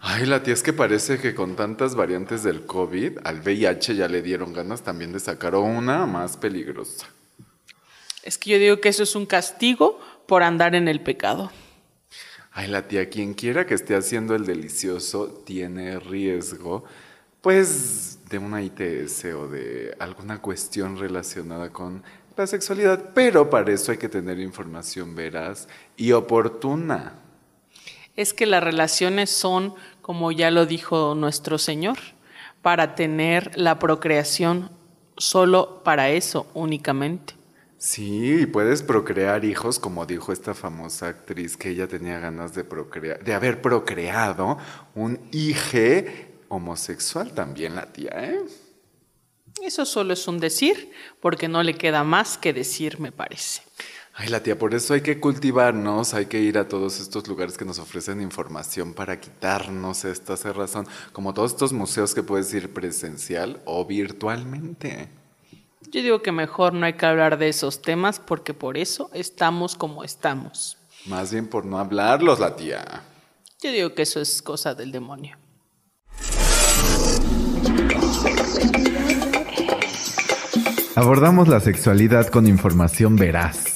Ay, la tía es que parece que con tantas variantes del COVID, al VIH ya le dieron ganas también de sacar una más peligrosa. Es que yo digo que eso es un castigo por andar en el pecado. Ay, la tía, quien quiera que esté haciendo el delicioso tiene riesgo, pues, de una ITS o de alguna cuestión relacionada con la sexualidad, pero para eso hay que tener información veraz y oportuna. Es que las relaciones son, como ya lo dijo nuestro Señor, para tener la procreación solo para eso únicamente. Sí, y puedes procrear hijos, como dijo esta famosa actriz que ella tenía ganas de procrear, de haber procreado un hijo homosexual también la tía, ¿eh? Eso solo es un decir, porque no le queda más que decir, me parece. Ay, la tía, por eso hay que cultivarnos, hay que ir a todos estos lugares que nos ofrecen información para quitarnos esta cerrazón, como todos estos museos que puedes ir presencial o virtualmente. Yo digo que mejor no hay que hablar de esos temas porque por eso estamos como estamos. Más bien por no hablarlos, la tía. Yo digo que eso es cosa del demonio. Abordamos la sexualidad con información veraz.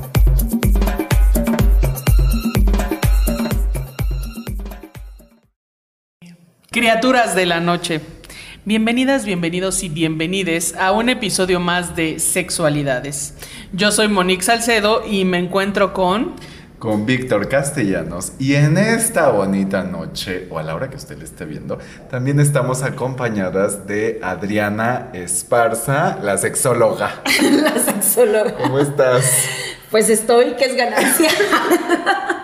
Criaturas de la noche. Bienvenidas, bienvenidos y bienvenides a un episodio más de Sexualidades. Yo soy Monique Salcedo y me encuentro con... Con Víctor Castellanos. Y en esta bonita noche, o a la hora que usted le esté viendo, también estamos acompañadas de Adriana Esparza, la sexóloga. La sexóloga. ¿Cómo estás? Pues estoy, que es ganancia.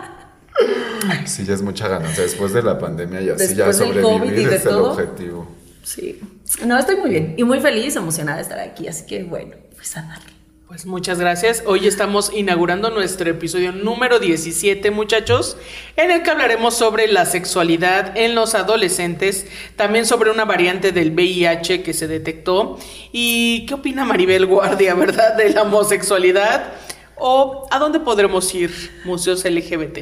Sí, ya es mucha ganancia. Después de la pandemia y así Después ya del COVID y sobrevivir de es el todo. objetivo. Sí. No, estoy muy bien y muy feliz, emocionada de estar aquí. Así que bueno, pues a darle. Pues muchas gracias. Hoy estamos inaugurando nuestro episodio número 17, muchachos, en el que hablaremos sobre la sexualidad en los adolescentes, también sobre una variante del VIH que se detectó y qué opina Maribel Guardia, ¿verdad?, de la homosexualidad o a dónde podremos ir, museos LGBT.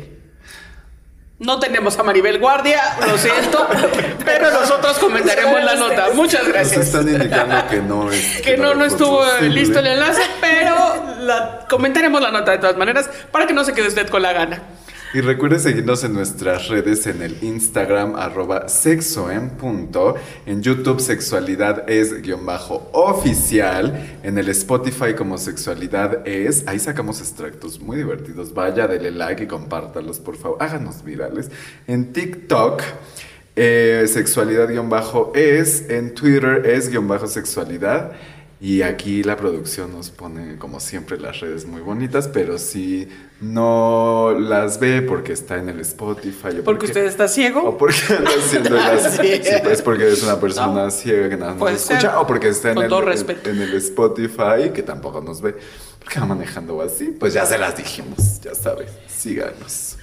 No tenemos a Maribel Guardia, lo siento, pero nosotros comentaremos la nota. Muchas Nos gracias están indicando que no es. que no, estuvo posible. listo el enlace, pero la- comentaremos la nota de todas maneras para que no se quede usted con la gana. Y recuerde seguirnos en nuestras redes en el Instagram arroba sexo en punto, en YouTube sexualidad es guion bajo oficial, en el Spotify como sexualidad es, ahí sacamos extractos muy divertidos, vaya, dele like y compártalos por favor, háganos virales. En TikTok eh, sexualidad guion bajo es, en Twitter es guion bajo sexualidad. Y aquí la producción nos pone, como siempre, las redes muy bonitas, pero si no las ve porque está en el Spotify o Porque usted está ciego. o porque anda haciendo las Sí. sí, pues porque es una persona No. ciega que nada más nos escucha ser. o porque está en el, en el Spotify que tampoco nos ve porque va manejando así pues ya se las dijimos ya sabes síganos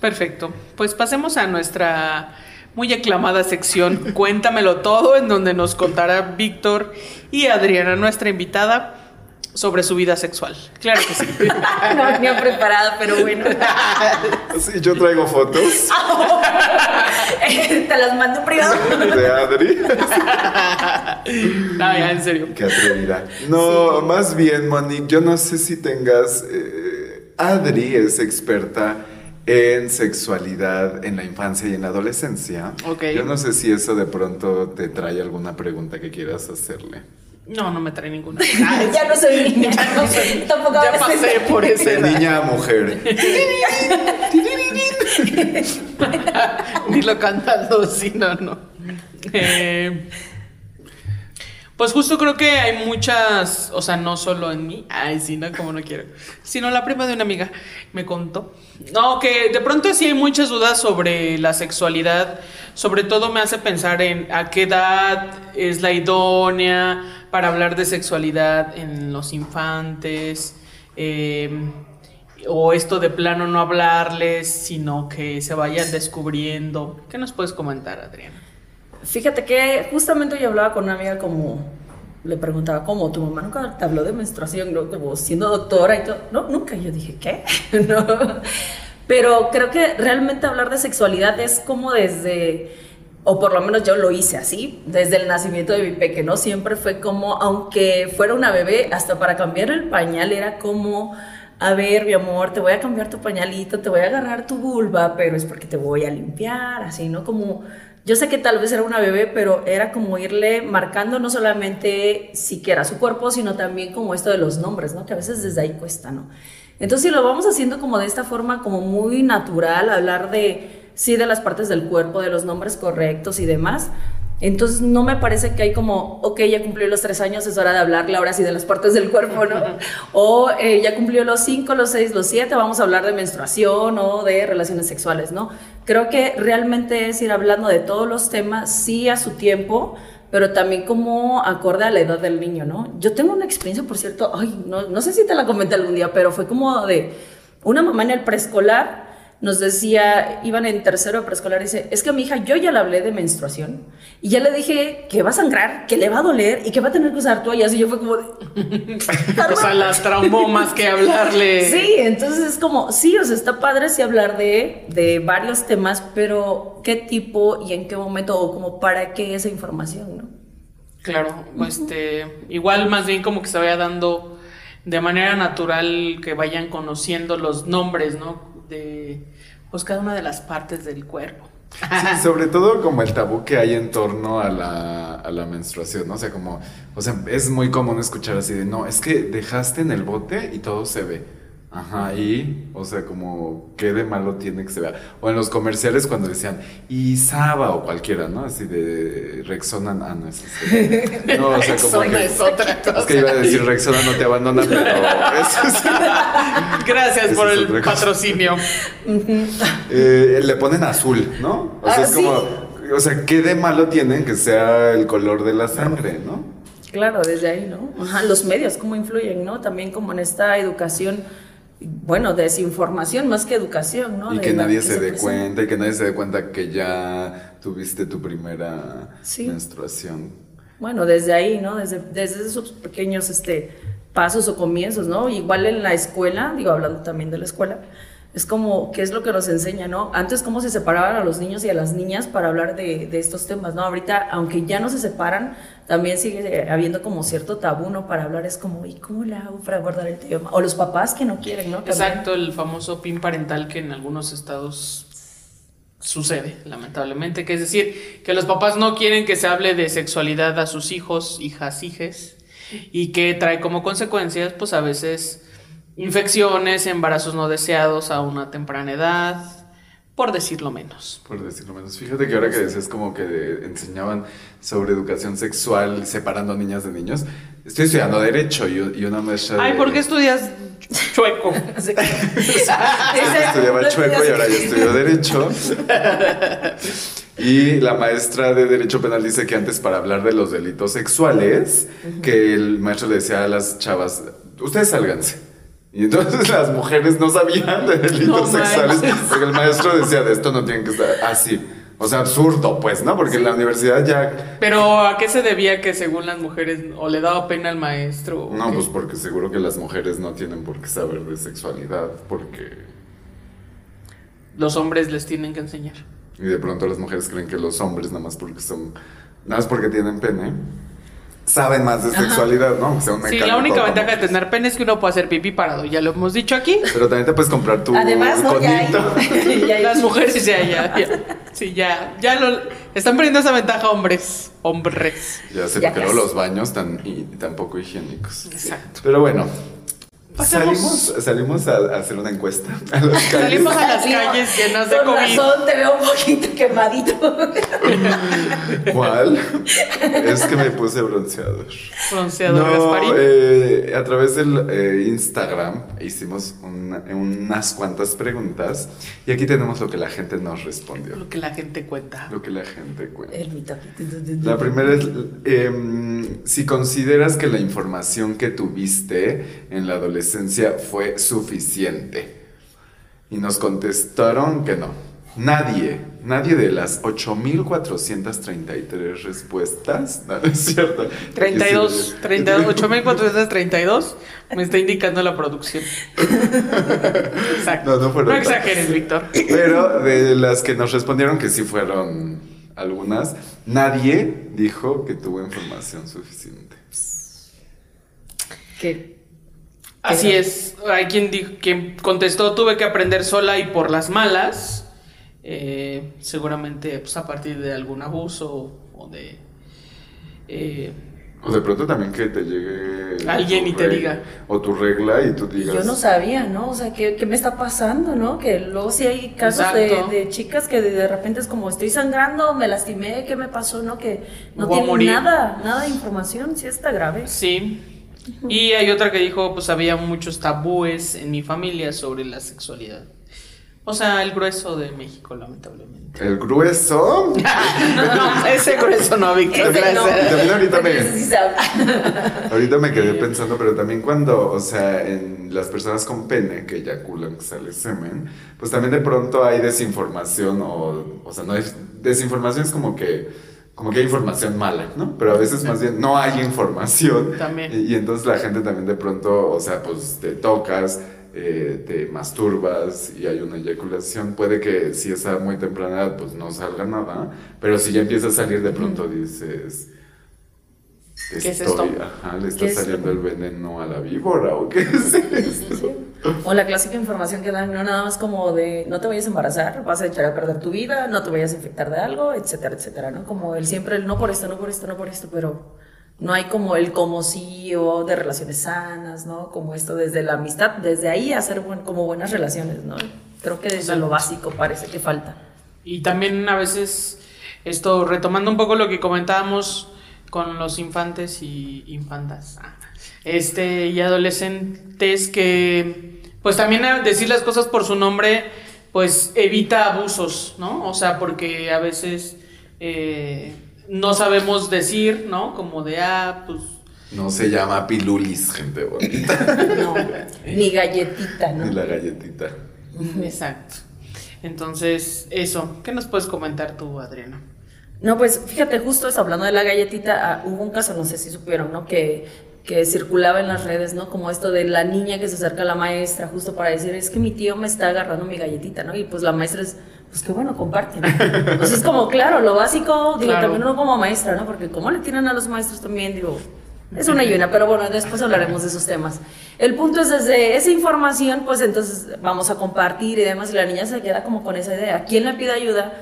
Perfecto. Pues pasemos a nuestra muy aclamada sección Cuéntamelo todo, en donde nos contará Víctor y Adriana, nuestra invitada, sobre su vida sexual. Claro que sí. No venía preparada, pero bueno. sí yo traigo fotos Te las mando privado. de Adri No, ya, en serio. qué atrevida no más bien Monique yo no sé si tengas eh, Adri es experta en sexualidad en la infancia y en la adolescencia. Ok. Yo no sé si eso de pronto te trae alguna pregunta que quieras hacerle. No, no me trae ninguna. ya no soy niña. Ya no soy- Tampoco ya soy- pasé por ese De niña a mujer. Dilo cantando, sí, no, no. Eh, Pues justo creo que hay muchas, o sea, no solo en mí, ay, sí, no, como no quiero, sino la prima de una amiga me contó. No, que de pronto sí hay muchas dudas sobre la sexualidad, sobre todo me hace pensar en a qué edad es la idónea para hablar de sexualidad en los infantes, eh, o esto de plano no hablarles, sino que se vayan descubriendo. ¿Qué nos puedes comentar, Adriana? Fíjate que justamente yo hablaba con una amiga como, le preguntaba, ¿cómo? ¿Tu mamá nunca te habló de menstruación? ¿no? Como siendo doctora y todo. No, nunca. Yo dije, ¿qué? no. Pero creo que realmente hablar de sexualidad es como desde, o por lo menos yo lo hice así, desde el nacimiento de mi pequeño, ¿no? Siempre fue como, aunque fuera una bebé, hasta para cambiar el pañal era como a ver, mi amor, te voy a cambiar tu pañalito, te voy a agarrar tu vulva, pero es porque te voy a limpiar, así, ¿no? Como yo sé que tal vez era una bebé, pero era como irle marcando no solamente siquiera su cuerpo, sino también como esto de los nombres, ¿no? Que a veces desde ahí cuesta, ¿no? Entonces, si lo vamos haciendo como de esta forma, como muy natural, hablar de, sí, de las partes del cuerpo, de los nombres correctos y demás, entonces no me parece que hay como, ok, ya cumplió los tres años, es hora de hablarle ahora sí de las partes del cuerpo, ¿no? o eh, ya cumplió los cinco, los seis, los siete, vamos a hablar de menstruación o de relaciones sexuales, ¿no? Creo que realmente es ir hablando de todos los temas, sí a su tiempo, pero también como acorde a la edad del niño, ¿no? Yo tengo una experiencia, por cierto, ay, no, no sé si te la comenté algún día, pero fue como de una mamá en el preescolar nos decía, iban en tercero preescolar, dice, es que a mi hija yo ya le hablé de menstruación y ya le dije que va a sangrar, que le va a doler y que va a tener que usar toallas y yo fue como de... o sea, las traumó más que hablarle. Sí, entonces es como, sí, o sea, está padre sí hablar de, de varios temas, pero ¿qué tipo y en qué momento o como para qué esa información, no? Claro, este, igual más bien como que se vaya dando de manera natural que vayan conociendo los nombres, ¿no? De pues cada una de las partes del cuerpo. Sí, sobre todo como el tabú que hay en torno a la, a la menstruación, ¿no? O sea, como, o sea, es muy común escuchar así de, no, es que dejaste en el bote y todo se ve. Ajá, y, o sea, como, ¿qué de malo tiene que se vea? O en los comerciales cuando decían, y Saba o cualquiera, ¿no? Así de Rexona, ah, no es así. No, o sea, como que, es otra cosa. Es que iba a decir Rexona no te abandona, pero eso es, Gracias Eso por el patrocinio. eh, le ponen azul, ¿no? O sea, Ah, es como, o sea, ¿qué de malo tienen que sea el color de la sangre, ¿no? Claro, desde ahí, ¿no? Ajá, los medios, cómo influyen, ¿no? También como en esta educación, bueno, desinformación más que educación, ¿no? Y De que nadie que se dé cuenta, y que nadie se dé cuenta que ya tuviste tu primera Sí. menstruación. Bueno, desde ahí, ¿no? Desde, desde esos pequeños este, pasos o comienzos, ¿no? Igual en la escuela, digo, hablando también de la escuela, es como, ¿qué es lo que nos enseña, no? Antes, cómo se separaban a los niños y a las niñas para hablar de, de estos temas, ¿no? Ahorita, aunque ya no se separan, también sigue habiendo como cierto tabú, ¿no? Para hablar, es como, ¿y cómo le hago para guardar el tema? O los papás que no quieren, ¿no? Exacto, el famoso PIN parental que en algunos estados sucede, lamentablemente, que es decir, que los papás no quieren que se hable de sexualidad a sus hijos, hijas, hijes, y que trae como consecuencias, pues a veces infecciones, embarazos no deseados a una temprana edad, por decirlo menos. Por decirlo menos. Fíjate que ahora que decías como que enseñaban sobre educación sexual separando niñas de niños, estoy estudiando Derecho y, y una maestra de... Ay, ¿por qué estudias chueco? Sí. Estudiaba chueco y ahora ya estudio Derecho. Y la maestra de Derecho Penal dice que antes para hablar de los delitos sexuales, que el maestro le decía a las chavas, ustedes sálganse. Y entonces las mujeres no sabían de delitos No sexuales manches. porque el maestro decía, de esto no tienen que estar así. O sea, absurdo, pues, ¿no? Porque en la universidad ya... Pero ¿a qué se debía que según las mujeres o le daba pena al maestro? o No, qué? pues porque seguro que las mujeres no tienen por qué saber de sexualidad, porque... los hombres les tienen que enseñar. Y de pronto las mujeres creen que los hombres, nada más porque son. Nada más porque tienen pene, saben más de sexualidad, ¿no? O sea, un Sí, la única ventaja de tener pene es que uno puede hacer pipí parado, ya lo hemos dicho aquí. Pero también te puedes comprar tu Además, ¿no? Ya hay- conito. ya hay- Las mujeres ya, ya, ya. Sí, ya, ya lo están perdiendo esa ventaja hombres, hombres. Ya luego casi. los baños tan, y, tan poco higiénicos. Exacto. Pero bueno, Salimos, salimos a, a hacer una encuesta. A las calles. Salimos a las calles llenas de Con COVID. razón te veo un poquito quemadito. ¿Cuál? es que me puse bronceador. Bronceador No, Gasparín. eh, a través del eh, Instagram hicimos una- unas cuantas preguntas y aquí tenemos lo que la gente nos respondió. Lo que la gente cuenta. Lo que la gente cuenta. El mito. La primera es, em, si consideras que la información que tuviste en la adolescencia fue suficiente. Y nos contestaron que no. Nadie, nadie de las 8.433 respuestas, no, no es cierto. 32, 32, 8432 me está indicando la producción. Exacto. No, no fueron exageres, Víctor. Pero de las que nos respondieron que sí fueron algunas, nadie dijo que tuvo información suficiente. Que Así es. Hay quien, dijo, quien contestó, tuve que aprender sola y por las malas. Eh, seguramente pues, a partir de algún abuso o de... eh, O de pronto también que te llegue Alguien y te diga. O tu regla y tú digas. yo no sabía, ¿no? O sea, ¿qué, qué me está pasando, no? Que luego sí hay casos de, de chicas que de, de repente es como estoy sangrando, me lastimé, ¿qué me pasó, no? Que no tienen morir. nada, nada de información, sí está grave. Sí. Y hay otra que dijo, pues había muchos tabúes en mi familia sobre la sexualidad. O sea, el grueso de México, lamentablemente. El grueso. No, ese grueso no, Víctor. No. También ahorita me-. Ahorita me quedé pensando, pero también cuando, o sea, en las personas con pene que eyaculan, que sale semen, pues también de pronto hay desinformación o, o sea, no es, desinformación es como que, como que hay información mala, ¿no? Pero a veces más bien no hay información. También. Y, y entonces la gente también de pronto, o sea, pues te tocas, eh, te masturbas y hay una eyaculación. Puede que si es a muy temprana edad, pues no salga nada, pero si ya empieza a salir, de pronto dices... ¿Qué es esto? Ajá, le está ¿Qué es saliendo el veneno a la víbora o qué es esto. O la clásica información que dan, no nada más como de no te vayas a embarazar, vas a echar a perder tu vida, no te vayas a infectar de algo, etcétera, etcétera, ¿no? Como el siempre el no por esto, no por esto, no por esto, pero no hay como el como sí o de relaciones sanas, ¿no? Como esto desde la amistad, desde ahí hacer buen- como buenas relaciones, ¿no? Creo que desde lo básico parece que falta. Y también a veces, esto retomando un poco lo que comentábamos con los infantes y infantas, ah, este, y adolescentes que, pues también decir las cosas por su nombre, pues evita abusos, ¿no? O sea, porque a veces eh, no sabemos decir, ¿no? Como de, ah, pues... No se llama pilulis, gente bonita. No, ni galletita, ¿no? Ni la galletita. Exacto. Entonces, eso, ¿qué nos puedes comentar tú, Adriana? No, pues fíjate, justo eso, hablando de la galletita, ah, hubo un caso, no sé si supieron, ¿no? Que, que circulaba en las redes, ¿no? Como esto de la niña que se acerca a la maestra justo para decir, es que mi tío me está agarrando mi galletita, ¿no? Y pues la maestra es, pues qué bueno, comparten. Pues es como, claro, lo básico, digo, Claro. también uno como maestra, ¿no? Porque como le tiran a los maestros también, digo, es una y una, pero bueno, después hablaremos de esos temas. El punto es desde esa información, pues entonces vamos a compartir y demás, y la niña se queda como con esa idea. ¿Quién le pide ayuda?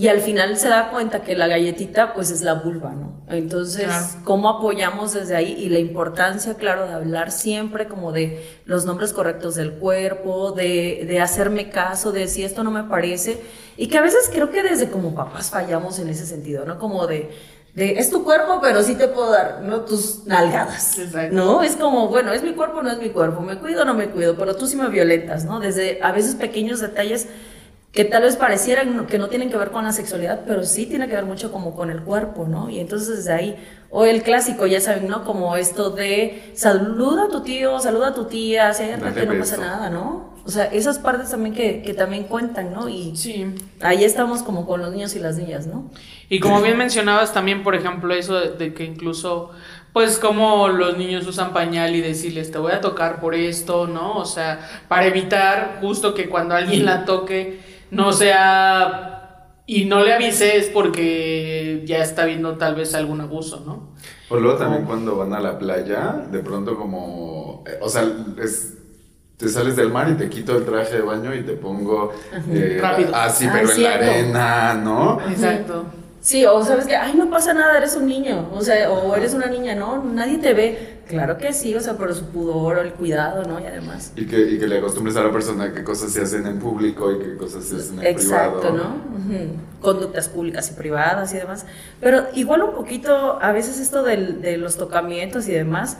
Y al final se da cuenta que la galletita, pues es la vulva, ¿no? Entonces, Claro. ¿cómo apoyamos desde ahí? Y la importancia, claro, de hablar siempre como de los nombres correctos del cuerpo, de, de hacerme caso, de si esto no me parece. Y que a veces creo que desde como papás fallamos en ese sentido, ¿no? Como de, de es tu cuerpo, pero sí te puedo dar, ¿no? Tus nalgadas, Exacto. ¿no? Es como, bueno, es mi cuerpo, no es mi cuerpo, me cuido no me cuido, pero tú sí me violentas, ¿no? Desde a veces pequeños detalles que tal vez parecieran que no tienen que ver con la sexualidad, pero sí tiene que ver mucho como con el cuerpo, ¿no? Y entonces desde ahí, o el clásico, ya saben, ¿no? Como esto de saluda a tu tío, saluda a tu tía, acércate, Dale no pasa beso. nada, ¿no? O sea, esas partes también que, que también cuentan, ¿no? Y Sí. ahí estamos como con los niños y las niñas, ¿no? Y como bien mencionabas también, por ejemplo, eso de, de que incluso, pues como los niños usan pañal y decirles, te voy a tocar por esto, ¿no? O sea, para evitar justo que cuando alguien la toque no sea... Y no le avises porque ya está viendo tal vez algún abuso, ¿no? O luego también cuando van a la playa, de pronto como, eh, o sea, es- te sales del mar y te quito el traje de baño y te pongo eh, Rápido. así, Ah, pero en la arena, ¿no? Exacto. Sí, o sabes que, ay, no pasa nada, eres un niño, o sea, o eres una niña, no, nadie te ve. Claro que sí, o sea, por su pudor, el cuidado, ¿no? Y además. Y que, y que le acostumbres a la persona qué cosas se hacen en público y qué cosas se hacen en Exacto, privado. ¿no? Ujú. Conductas públicas y privadas y demás. Pero igual un poquito, a veces esto del- de los tocamientos y demás,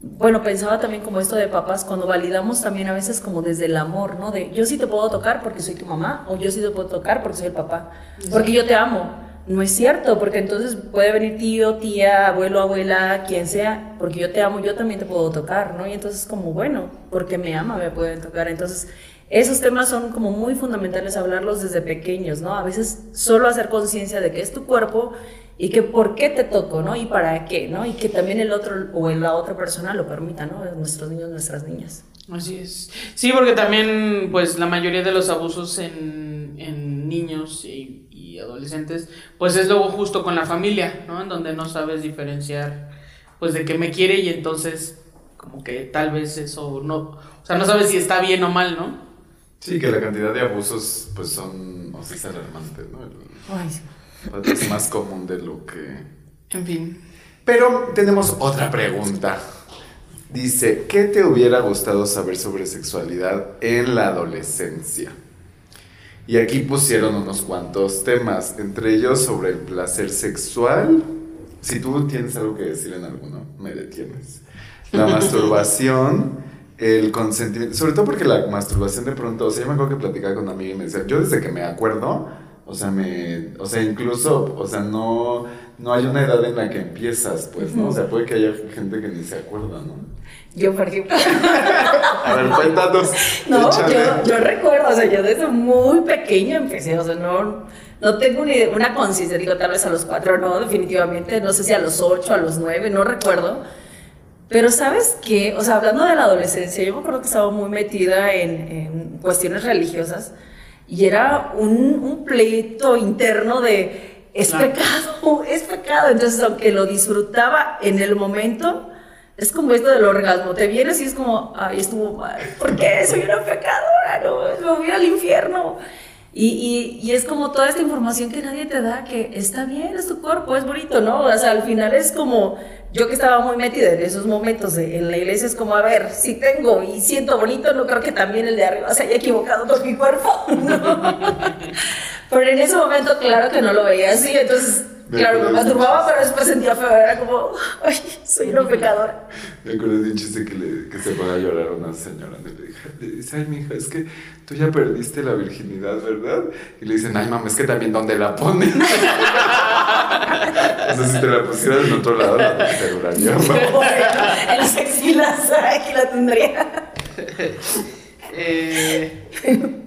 bueno, pensaba también como esto de papás, cuando validamos también a veces como desde el amor, ¿no? De yo sí te puedo tocar porque soy tu mamá, o yo sí te puedo tocar porque soy el papá, porque yo te amo. No es cierto, porque entonces puede venir tío, tía, abuelo, abuela, quien sea, porque yo te amo, yo también te puedo tocar, ¿no? Y entonces como, bueno, porque me ama, me pueden tocar. Entonces, esos temas son como muy fundamentales hablarlos desde pequeños, ¿no? A veces solo hacer conciencia de que es tu cuerpo y que por qué te toco, ¿no? Y para qué, ¿no? Y que también el otro o la otra persona lo permita, ¿no? Nuestros niños, nuestras niñas. Así es. Sí, porque también, pues, la mayoría de los abusos en, niños y, y adolescentes, pues es luego justo con la familia, ¿no? En donde no sabes diferenciar, pues, de que me quiere y entonces, como que tal vez eso no, o sea, no sabes si está bien o mal, ¿no? Sí, que la cantidad de abusos, pues son, o sea, es alarmante, ¿no? El- Ay, sí. Es más común de lo que... En fin. Pero tenemos otra pregunta. Dice, ¿qué te hubiera gustado saber sobre sexualidad en la adolescencia? Y aquí pusieron unos cuantos temas, entre ellos sobre el placer sexual. Si tú tienes algo que decir en alguno, me detienes. La masturbación, el consentimiento, sobre todo porque la masturbación de pronto, o sea, yo me acuerdo que platicaba con una amiga y me decía, yo desde que me acuerdo, o sea, me, o sea, incluso, o sea, no, no hay una edad en la que empiezas, pues, ¿no? O sea, puede que haya gente que ni se acuerda, ¿no? Yo, por ejemplo, A ver, cuéntanos. no, yo, yo recuerdo, o sea, yo desde muy pequeña empecé, o sea, no, no tengo ni una conciencia, digo, tal vez a los cuatro, no, definitivamente, no sé si a los ocho, a los nueve, no recuerdo. Pero sabes qué, o sea, hablando de la adolescencia, yo me acuerdo que estaba muy metida en, en cuestiones religiosas y era un, un pleito interno de es Claro. pecado, es pecado. Entonces, aunque lo disfrutaba en el momento, es como esto del orgasmo. Te vienes y es como, ay, estuvo mal. ¿Por qué? Soy una pecadora, no, me voy al infierno. Y, y, y es como toda esta información que nadie te da, que está bien, es tu cuerpo, es bonito, ¿no? O sea, al final es como, yo que estaba muy metida en esos momentos en la iglesia, es como, a ver, si tengo y siento bonito, no creo que también el de arriba se haya equivocado con mi cuerpo. Pero en ese momento, claro que no lo veía así, entonces, claro, me masturbaba, pero después sentía feo, era como, ay, soy una pecadora. Me acuerdo de un chiste que, le, que se pone a llorar una señora. Le, dice, ay, mija, es que tú ya perdiste la virginidad, ¿verdad? Y le dicen, ay, mamá, es que también dónde la ponen. o sea, si te la pusieras en otro lado, la te duraría más. Bueno, el sexy la aquí la tendría. Eh,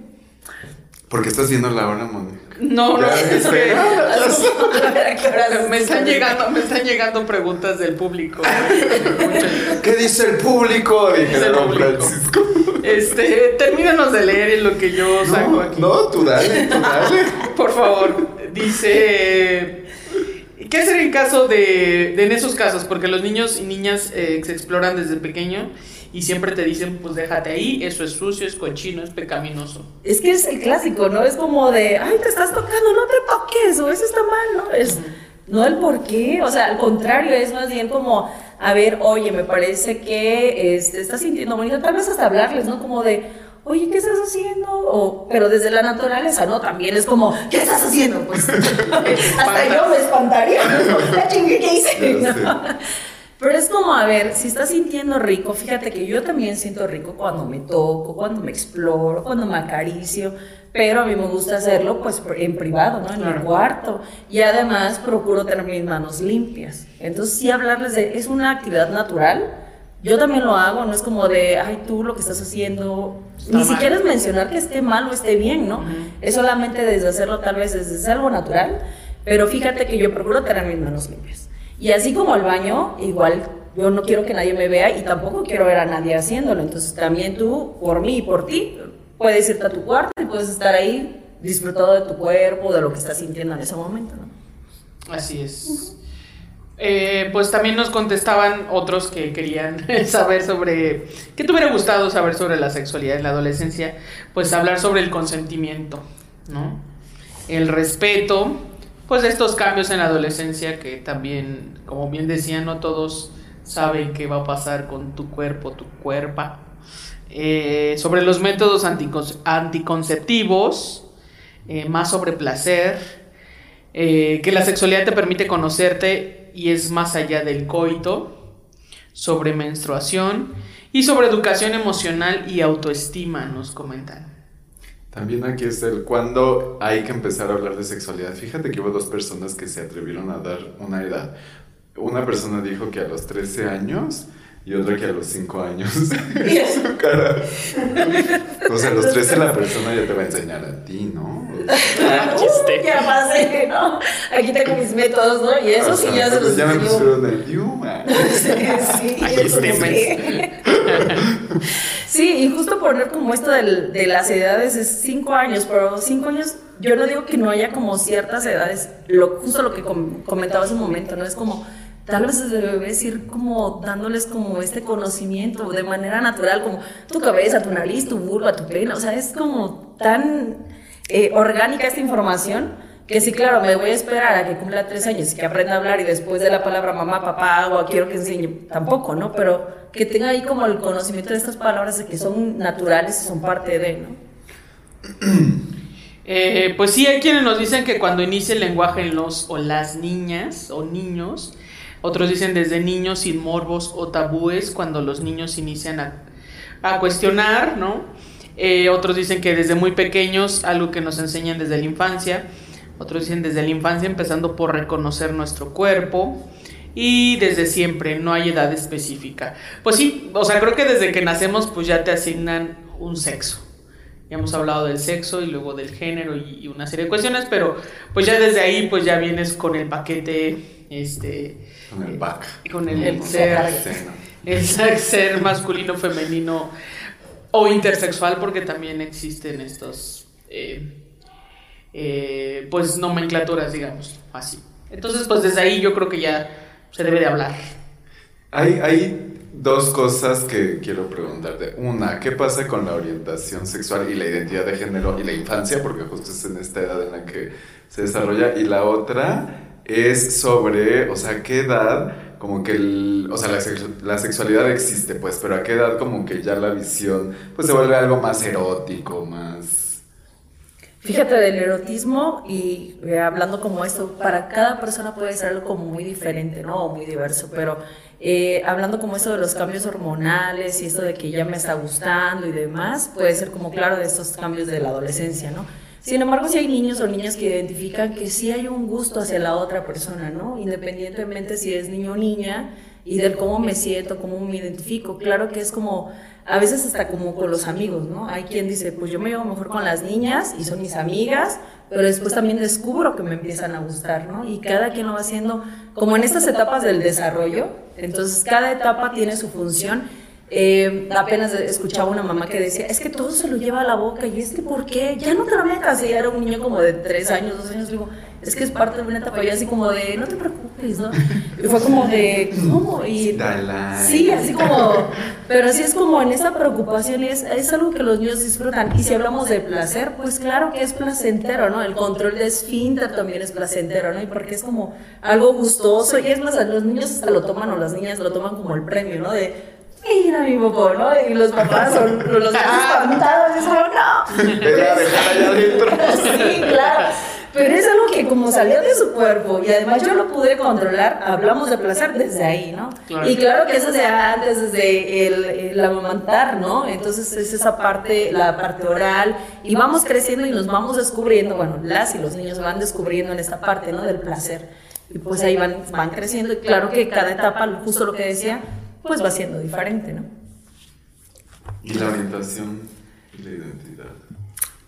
¿Por qué estás viendo la hora, Mónica? No, no, es este, que A ver, ¿a qué horas? me están llegando, me están llegando preguntas del público. ¿Qué dice el público? Dije dice el don? Francisco. Este, termínanos de leer en lo que yo saco No, aquí. no, tú dale, tú dale. Por favor, dice. ¿Qué hacer en caso de, de en esos casos? Porque los niños y niñas eh, se exploran desde pequeño y siempre te dicen, pues déjate ahí, eso es sucio, es cochino, es pecaminoso. Es que es el clásico, ¿no? Es como de, ay, te estás tocando, no te toques, o eso está mal, ¿no? Es, no el por qué, o sea, al contrario, es más bien como, a ver, oye, me parece que este, estás sintiendo bonito, tal vez hasta hablarles, ¿no? Como de, oye, ¿qué estás haciendo? O, pero desde la naturaleza, ¿no? También es como, ¿qué estás haciendo? Pues hasta yo me espantaría, ¿no? La chingue, ¿qué hice? Pero es como, a ver, si estás sintiendo rico, fíjate que yo también siento rico cuando me toco, cuando me exploro, cuando me acaricio, pero a mí me gusta hacerlo pues en privado, ¿no? En Claro. mi cuarto. Y además procuro tener mis manos limpias. Entonces sí hablarles de, es una actividad natural. Yo también lo hago, no es como de, ay, tú lo que estás haciendo, Está ni mal. siquiera es mencionar que esté mal o esté bien, ¿no? Es solamente desde hacerlo tal vez desde algo natural, pero fíjate que yo procuro tener mis manos limpias. Y así como al baño, igual yo no quiero que nadie me vea y tampoco quiero ver a nadie haciéndolo. Entonces también tú, por mí y por ti, puedes irte a tu cuarto y puedes estar ahí disfrutando de tu cuerpo, de lo que estás sintiendo en ese momento, ¿no? Así es. Eh, pues también nos contestaban otros que querían saber sobre. ¿Qué te hubiera gustado saber sobre la sexualidad en la adolescencia? Pues hablar sobre el consentimiento, ¿no? El respeto pues estos cambios en la adolescencia que también, como bien decía, no todos saben qué va a pasar con tu cuerpo, tu cuerpa. Eh, sobre los métodos anticon- anticonceptivos, eh, más sobre placer, eh, que la sexualidad te permite conocerte y es más allá del coito, sobre menstruación y sobre educación emocional y autoestima, nos comentan. También aquí es el cuando hay que empezar a hablar de sexualidad. Fíjate que hubo dos personas que se atrevieron a dar una edad. Una persona dijo que a los 13 años y otra que a los 5 años. Y su cara. O sea, a los 13 la persona ya te va a enseñar a ti, ¿no? Uh, ya pasé, ¿no? Aquí tengo mis métodos, ¿no? Y eso sí O sea, ya se los ya me pusieron el Yuma. Sí, sí, sí. Sí, y justo poner como esto de las edades es cinco años, pero cinco años, yo no digo que no haya como ciertas edades, lo, justo lo que com- comentaba hace un momento, ¿no? Es como, tal vez desde bebés ir como dándoles como este conocimiento de manera natural, como tu cabeza, tu nariz, tu vulva, tu pene, o sea, es como tan eh, orgánica esta información que sí, claro, me voy a esperar a que cumpla tres años y que aprenda a hablar y después de la palabra mamá, papá, agua, quiero que enseñe, tampoco, ¿no? Pero que tenga ahí como el conocimiento de estas palabras que son naturales y son parte de, ¿no? Eh, pues sí, hay quienes nos dicen que cuando inicia el lenguaje en los o las niñas o niños, otros dicen desde niños sin morbos o tabúes, cuando los niños inician a, a cuestionar, ¿no? Eh, otros dicen que desde muy pequeños, algo que nos enseñan desde la infancia, otros dicen desde la infancia, empezando por reconocer nuestro cuerpo. Y desde siempre, no hay edad específica. Pues sí, o sea, creo que desde que nacemos, pues ya te asignan un sexo. Ya hemos hablado del sexo y luego del género y, y una serie de cuestiones, pero pues ya desde ahí, pues ya vienes con el paquete, este, Con el back. con el, ser, el ser, ser masculino, femenino o intersexual, porque también existen estos, eh, eh, pues nomenclaturas, digamos, así. Entonces, pues desde ahí yo creo que ya se debe de hablar. Hay, hay dos cosas que quiero preguntarte. Una, ¿qué pasa con la orientación sexual y la identidad de género y la infancia? Porque justo es en esta edad en la que se desarrolla. Y la otra es sobre, o sea, ¿qué edad? Como que el, o sea, la, sexu- la sexualidad existe, pues, pero a qué edad como que ya la visión, pues se vuelve algo más erótico, más... Fíjate del erotismo y eh, hablando como esto, para cada persona puede ser algo muy diferente, ¿no? O muy diverso, pero eh, hablando como esto de los cambios hormonales y esto de que ya me está gustando y demás, puede ser como claro de estos cambios de la adolescencia, ¿no? Sin embargo, si hay niños o niñas que identifican que sí hay un gusto hacia la otra persona, ¿no? Independientemente si es niño o niña y del cómo me siento, cómo me identifico. Claro que es como, a veces hasta como con los amigos, ¿no? Hay quien dice, pues yo me llevo mejor con las niñas y son mis amigas, pero después también descubro que me empiezan a gustar, ¿no? Y cada quien lo va haciendo como en estas etapas del desarrollo. Entonces, cada etapa tiene su función. Eh, apenas escuchaba una mamá que decía, es que todo se lo lleva a la boca y es que ¿por qué? Ya no te lo metas. Y era un niño como de tres años, dos años, digo, es que es parte de una etapa y así como de, no te preocupes, ¿no? Y fue como de, ¿cómo? Y, sí, así como, pero así es como en esa preocupación y es, es algo que los niños disfrutan. Y si hablamos de placer, pues claro que es placentero, ¿no? El control de esfínter también es placentero, ¿no? Y porque es como algo gustoso y es más, los niños hasta lo toman o las niñas lo toman como el premio, ¿no? De, mira mi popó, ¿no? Y los papás son los más espantados y es como, no. Vela, déjala allá adentro. Sí, claro. Pero es algo que como salió de su cuerpo y además yo lo pude controlar, hablamos de placer desde ahí, ¿no? Claro. Y claro que eso se da antes desde el, el amamantar, ¿no? Entonces es esa parte, la parte oral y vamos creciendo y nos vamos descubriendo, bueno, las y los niños van descubriendo en esta parte, ¿no? Del placer. Y pues ahí van, van creciendo y claro que cada etapa, justo lo que decía, pues va siendo diferente, ¿no? Y la orientación y la identidad.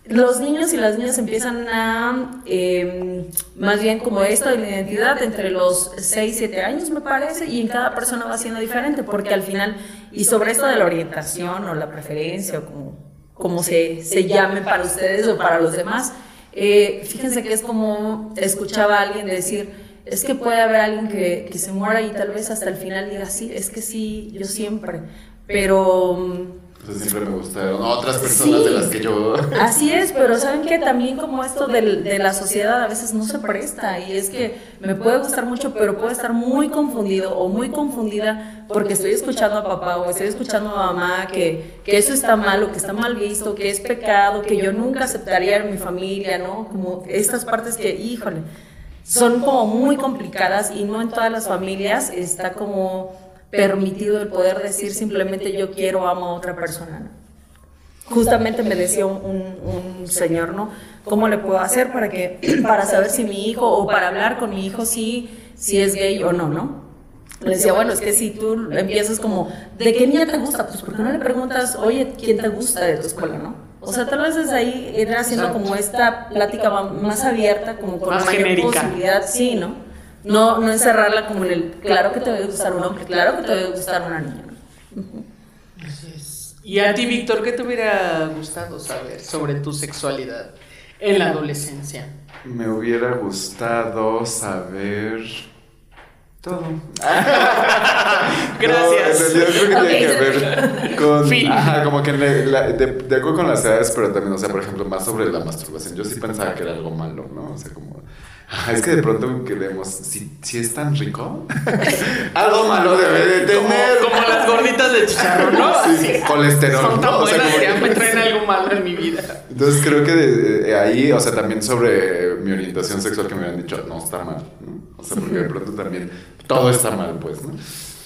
Los niños y las niñas empiezan a, eh, más bien como esto de la identidad, entre los 6, 7 años me parece, y en cada persona va siendo diferente, porque al final, y sobre esto de la orientación o la preferencia o como, como se, se llame para ustedes o para los demás, eh, fíjense que es como escuchaba a alguien decir, es que puede haber alguien que, que se muera y tal vez hasta el final diga, sí, es que sí, yo siempre, pero... mm, sea, siempre me gustaron otras personas Sí. de las que yo... Así es, pero saben que también como esto del- de, la sociedad a veces no se presta y es que me puede gustar mucho, pero puedo estar muy confundido o muy confundida porque estoy escuchando a papá o estoy escuchando a mamá que, que eso está mal o que está mal visto, que es pecado, que yo nunca aceptaría en mi familia, ¿no? Como estas partes que, híjole, son como muy complicadas y no en todas las familias está como permitido el poder decir simplemente yo quiero, amo a otra persona. Justamente me decía un, un- señor, ¿no? ¿Cómo le puedo hacer para que para saber si mi hijo o para hablar con mi hijo si, si es gay o no, ¿no? Le decía, bueno, es que si tú empiezas como, ¿de qué niña te gusta? Pues ¿por qué no le preguntas, oye, ¿quién te gusta de tu escuela, no? O sea, tal vez desde ahí ir haciendo como esta plática más abierta, como con Más mayor genérica. posibilidad, sí, ¿no? No, no encerrarla como en el, claro que te debe gustar un hombre, claro que te debe gustar una niña, ¿no? Y a ti, Víctor, ¿qué te hubiera gustado saber sobre tu sexualidad en la adolescencia? Me hubiera gustado saber todo. Gracias. No, en realidad creo que tiene que ver con. Fin. Ajá, como que le- la- de, de acuerdo con las edades, pero también, o sea, por ejemplo, más sobre la masturbación. Yo sí pensaba que era algo malo, ¿no? O sea, como. ah, Es que de pronto queremos, si, si es tan rico, algo malo debe de tener. como las gorditas de chicharrón, ¿no? Sí, colesterol. Son tan ¿no? O sea, buenas que ya que- malo en mi vida. Entonces creo que de- de ahí, o sea, también sobre mi orientación sexual que me habían dicho, no, está mal, ¿no? O sea, porque de pronto también todo está mal, pues, ¿no?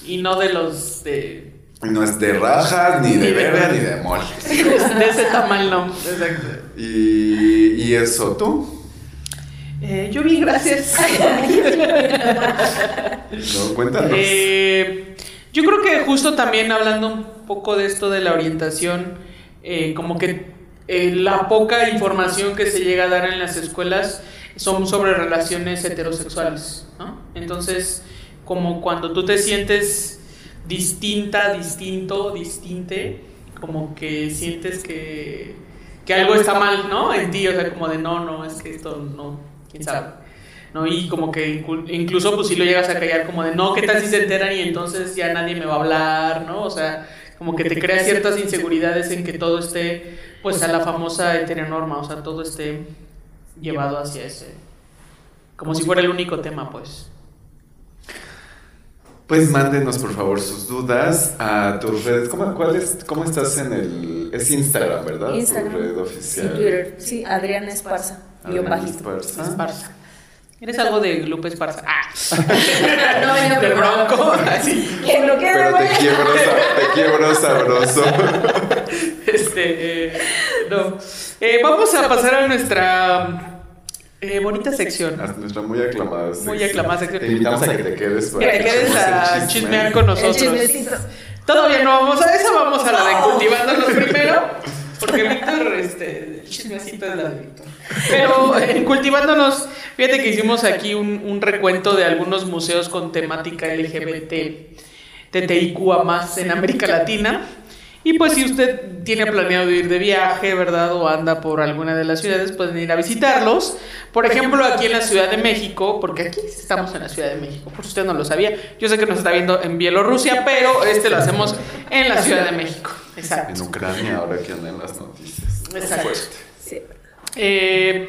Y no de los de. No es de rajas, ni de verga, ni de mole. De ese tamaño, no. Exacto. Y, y eso, ¿tú? Eh, yo vi, gracias. No, cuéntanos. Eh, yo creo que justo también hablando un poco de esto de la orientación, eh, como que eh, la poca información que se llega a dar en las escuelas son sobre relaciones heterosexuales, ¿no? Entonces, como cuando tú te sientes distinta, distinto, distinte, como que sientes que, que algo está mal, ¿no? En ti, o sea, como de no, no, es que esto no, quién sabe. ¿no? Y como que inclu- incluso pues si lo llegas a callar como de no, ¿qué tal si se enteran y entonces ya nadie me va a hablar, ¿no? O sea, como que te crea ciertas inseguridades en que todo esté pues a la famosa heteronorma, o sea, todo esté llevado hacia ese, como si fuera el único tema, pues. Pues mándenos por favor sus dudas a tus redes. ¿Cómo, cuál es, ¿Cómo estás en el...? Es Instagram, ¿verdad? Instagram. Tu red Sí, oficial. Twitter. Sí, Adriana Esparza. Adriana. Esparza. Esparza. ¿Eres algo de Lupe Esparza? Ah. No, no, Del. Bronco. Así. Que lo quiera, Pero te quiebro, te quiebro sabroso. Este, eh, no. Eh, vamos a pasar a nuestra eh, bonita sección. A nuestra muy aclamada sección. Muy aclamada sección. Te invitamos a que te quedes Que te quedes a chismear con nosotros. Todavía no vamos a esa, vamos a la de cultivándonos primero. Porque Víctor, este, el chismecito es la de Víctor. Pero en cultivándonos, fíjate que hicimos aquí un, un recuento de algunos museos con temática LGBT, TTIQA más en América Latina. Y pues si usted tiene planeado ir de viaje, ¿verdad? O anda por alguna de las ciudades, pueden ir a visitarlos. Por ejemplo, aquí en la Ciudad de México, porque aquí estamos en la Ciudad de México, por si usted no lo sabía. Yo sé que nos está viendo en Bielorrusia, pero este lo hacemos en la Ciudad de México. En Exacto. Ucrania, ahora que andan las noticias. Exacto. Fuerte. Sí. Eh,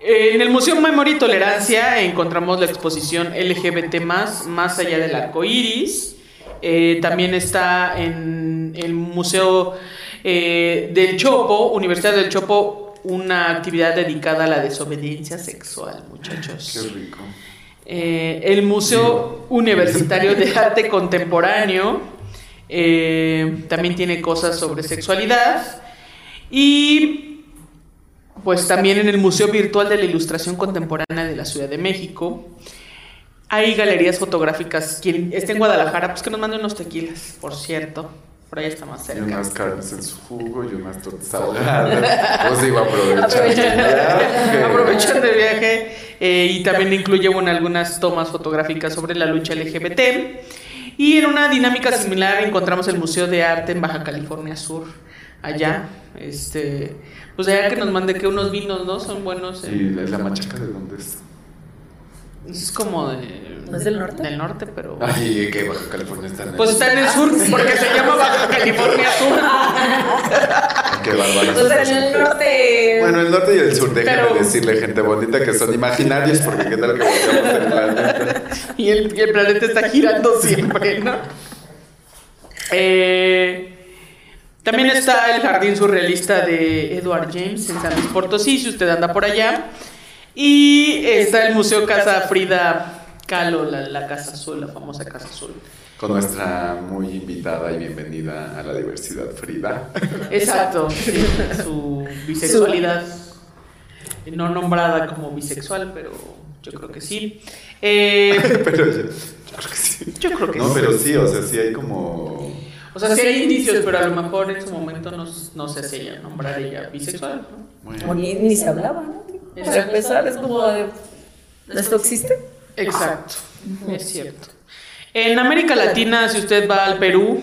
en el Museo Memoria y Tolerancia encontramos la exposición LGBT más allá del arco iris. Eh, también está en el Museo eh, del Chopo, Universidad del Chopo, una actividad dedicada a la desobediencia sexual, muchachos. Qué rico. Eh, el Museo Universitario de Arte Contemporáneo eh, también tiene cosas sobre sexualidad. Y pues también en el Museo Virtual de la Ilustración Contemporánea de la Ciudad de México hay galerías fotográficas. Quien esté en Guadalajara, pues que nos mande unos tequilas, por cierto. Por ahí está más Y cerca. unas carnes en su jugo y unas tortas ahogadas. Pues digo, aprovechando. Aprovechando, aprovechando el viaje eh, y también incluye bueno, algunas tomas fotográficas sobre la lucha LGBT. Y en una dinámica similar encontramos el Museo de Arte en Baja California Sur, allá. Este, pues allá que nos mande que unos vinos, ¿no? Son buenos. eh. ¿Y la, la machaca de dónde es? Es como de. ¿No es del norte? Del norte, pero. Ay, que Baja California está en el... Pues está en el sur, porque se llama Baja California Sur. Qué bárbaro. Sea, en el norte. Bueno, el norte y el sur, déjenme Pero- decirle, gente bonita, que son imaginarios, porque qué tal que volteamos el planeta. Y el, y el planeta está girando siempre, ¿no? Eh, también está el jardín surrealista de Edward James en San Luis Potosí, si usted anda por allá. Y está el Museo Casa Frida Kahlo, la, la Casa Azul, la famosa Casa Azul. Con nuestra muy invitada y bienvenida a la diversidad Frida. Exacto, sí, su bisexualidad no nombrada como bisexual, pero yo creo que sí. Eh, Pero yo, yo creo que sí. yo creo que No, sí. pero sí, o sea, sí hay como... O sea, sí hay indicios, pero a lo mejor en su momento no, no se hacía nombrar ella bisexual. ¿no? Bueno. O ni, ni se hablaba, ¿no? Para empezar, es como de. ¿Esto existe? Exacto, es cierto. En América Latina, si usted va al Perú,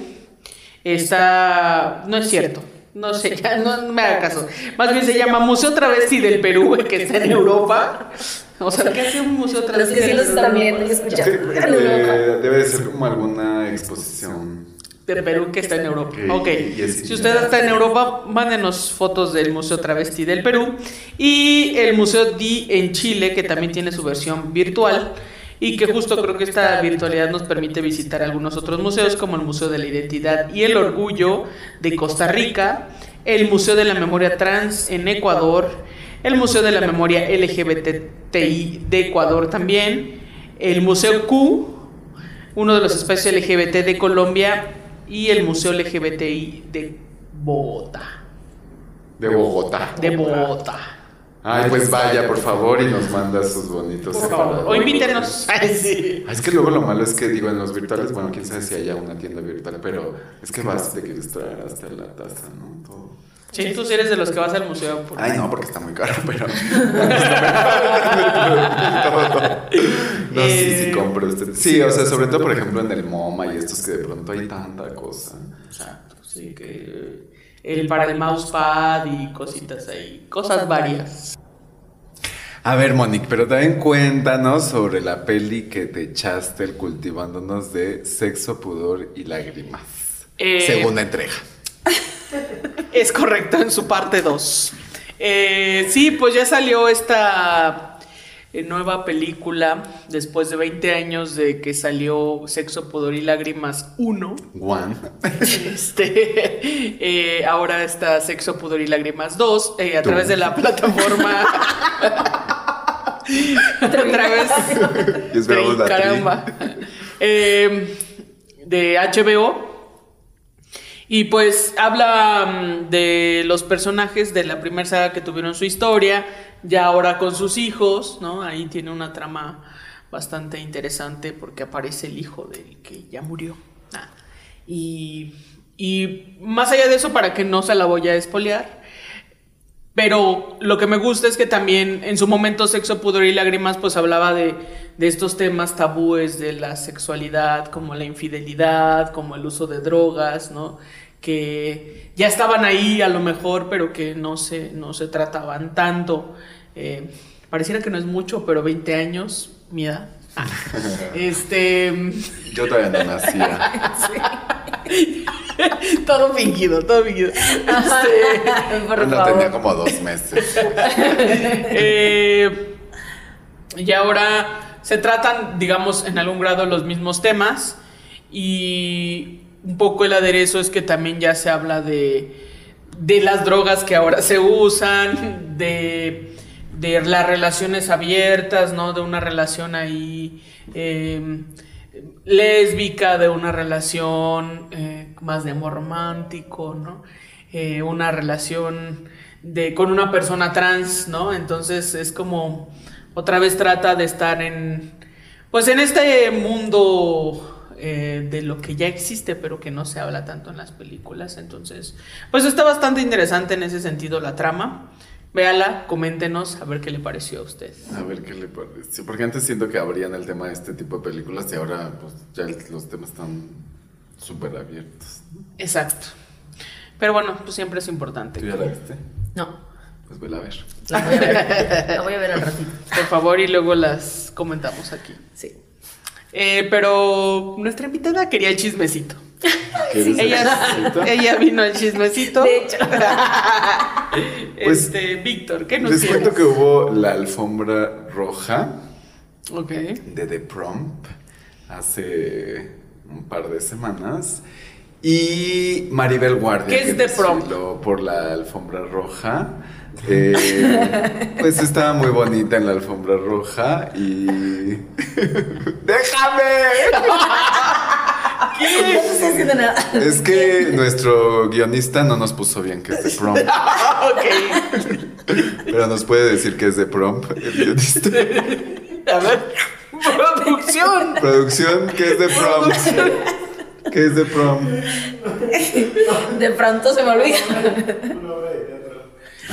está... No es cierto. No sé, ya no me haga caso. Más bien se llama Museo Travesti del Perú, que está en Europa. O sea, ¿qué hace un museo Los travesti? que sí del los están Perú? viendo y Es que, escuchando. eh, debe de ser como alguna exposición. De Perú que está en Europa. Ok, Si usted está en Europa, mándenos fotos del Museo Travesti del Perú y el Museo Di en Chile, que también tiene su versión virtual y que justo creo que esta virtualidad nos permite visitar algunos otros museos como el Museo de la Identidad y el Orgullo de Costa Rica, el Museo de la Memoria Trans en Ecuador, el Museo de la Memoria LGBTI de Ecuador también, el Museo Q, uno de los espacios LGBT de Colombia y el Museo LGBTI de Bogotá. De Bogotá. De Bogotá. Ay, pues vaya, por favor, y nos manda sus bonitos. Por favor. O invítenos. Ay, sí. Es que luego lo malo es que digo en los virtuales, bueno, quién sabe si haya una tienda virtual, pero es que vas, te quieres traer hasta la taza, ¿no? Todo. Sí, tú sí eres de los que vas al museo. por- Ay, no, porque está muy caro, pero. no, sí, sí, Eh, compre usted. Sí, o sea, sobre todo, por ejemplo, en el MoMA y estos que de pronto hay tanta cosa. Exacto, sí, que el para el mousepad y cositas ahí, cosas varias. A ver, Monique, pero también cuéntanos sobre la peli que te echaste el cultivándonos de sexo, pudor y lágrimas. Eh, Segunda entrega. Es correcto, en su parte 2. sí, pues ya salió esta eh, nueva película después de 20 años de que salió Sexo, Pudor y Lágrimas 1. One. Este, eh, ahora está Sexo, Pudor y Lágrimas 2 eh, a Tú. través de la plataforma. a través Y esperamos de la tri. caramba. Eh, de HBO. Y pues habla mm, de los personajes de la primera saga que tuvieron su historia, ya ahora con sus hijos, ¿no? Ahí tiene una trama bastante interesante porque aparece el hijo del que ya murió. Ah, y, y más allá de eso, para que no se la voy a espolear, pero lo que me gusta es que también en su momento Sexo, Pudor y Lágrimas pues hablaba de, de estos temas tabúes de la sexualidad, como la infidelidad, como el uso de drogas, ¿no? Que ya estaban ahí a lo mejor, pero que no se, no se trataban tanto. Eh, pareciera que no es mucho, pero 20 años, mi edad. Ah, este... Yo todavía no nacía. todo fingido, todo fingido. Este, Por tenía como dos meses. Eh, y ahora se tratan, digamos, en algún grado los mismos temas. Y un poco el aderezo es que también ya se habla de, de las drogas que ahora se usan, de, de las relaciones abiertas, ¿no? De una relación ahí eh, lésbica, de una relación eh, más de amor romántico, ¿no? Eh, una relación de, con una persona trans, ¿no? Entonces es como otra vez trata de estar en, pues en este mundo eh, de lo que ya existe, pero que no se habla tanto en las películas. Entonces, pues está bastante interesante en ese sentido la trama. Véala, coméntenos a ver qué le pareció a usted. A ver qué le parece. Porque antes siento que abrían el tema de este tipo de películas y ahora pues ya los temas están súper abiertos. Exacto. Pero bueno, pues siempre es importante. ¿Tú ya la viste? No. pues vela a ver. La voy a ver, la voy a ver al ratito. Por favor, y luego las comentamos aquí. Sí. Eh, pero nuestra invitada quería el chismecito. ¿Quieres el Ella, chismecito? ella vino al chismecito. De hecho. Pues, este, Víctor, ¿qué nos Les cuento que hubo la alfombra roja de The Prom hace un par de semanas. Y Maribel Guardia. ¿Qué es The por la alfombra roja. Eh, pues estaba muy bonita en la alfombra roja y. ¡Déjame! No te estoy haciendo nada. Es que nuestro guionista no nos puso bien que es The Prom. ok. Pero nos puede decir que es The Prom, el guionista. A ver. Producción. Producción, ¿qué es The Prom? ¿Qué es The Prom? De pronto se me olvida.